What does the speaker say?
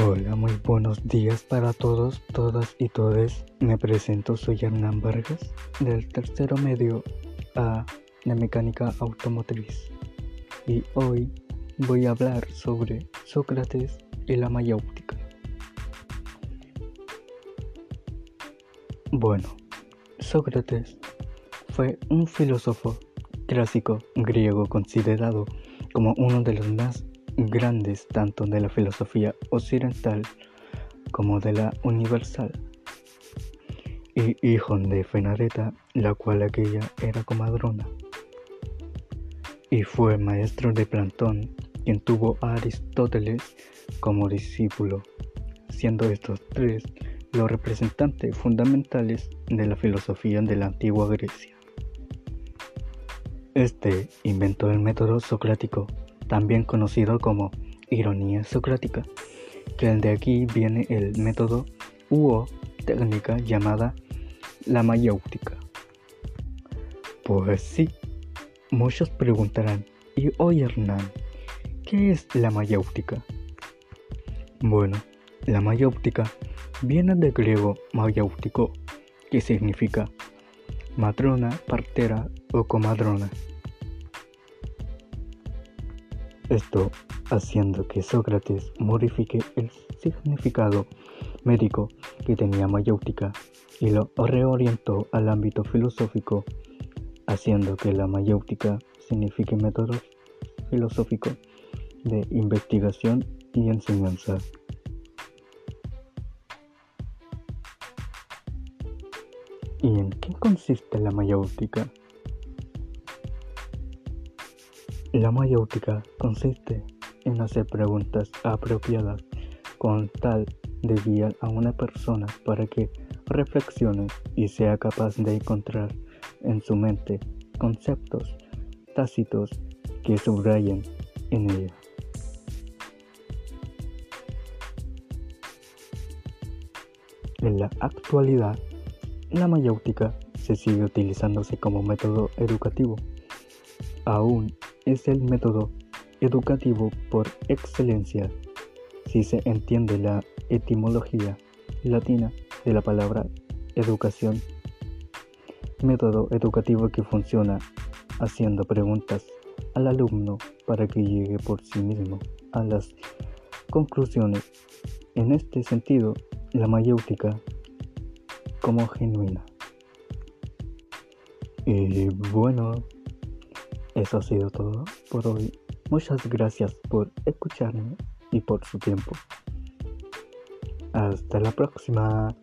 Hola, muy buenos días para todos, todas y todes. Me presento, soy Hernán Vargas, del tercero medio A de Mecánica Automotriz. Y hoy voy a hablar sobre Sócrates y la mayéutica. Bueno, Sócrates fue un filósofo clásico griego considerado como uno de los más grandes tanto de la filosofía occidental como de la universal, y hijo de Fenareta, la cual aquella era comadrona, y fue maestro de Platón, quien tuvo a Aristóteles como discípulo, siendo estos tres los representantes fundamentales de la filosofía de la antigua Grecia. Este inventó el método socrático también conocido como ironía socrática, que de aquí viene el método u técnica llamada la mayéutica. Pues sí, muchos preguntarán, ¿y hoy Hernán? ¿Qué es la mayéutica? Bueno, la mayéutica viene del griego mayéutico, que significa matrona, partera o comadrona. Esto haciendo que Sócrates modifique el significado médico que tenía mayéutica y lo reorientó al ámbito filosófico, haciendo que la mayéutica signifique método filosófico de investigación y enseñanza. ¿Y en qué consiste la mayéutica? La mayéutica consiste en hacer preguntas apropiadas con tal de guiar a una persona para que reflexione y sea capaz de encontrar en su mente conceptos tácitos que subrayen en ella. En la actualidad, la mayéutica se sigue utilizándose como método educativo, aún es el método educativo por excelencia si se entiende la etimología latina de la palabra educación. Método educativo que funciona haciendo preguntas al alumno para que llegue por sí mismo a las conclusiones. En este sentido, la mayéutica como genuina. Y bueno, eso ha sido todo por hoy. Muchas gracias por escucharme y por su tiempo. Hasta la próxima.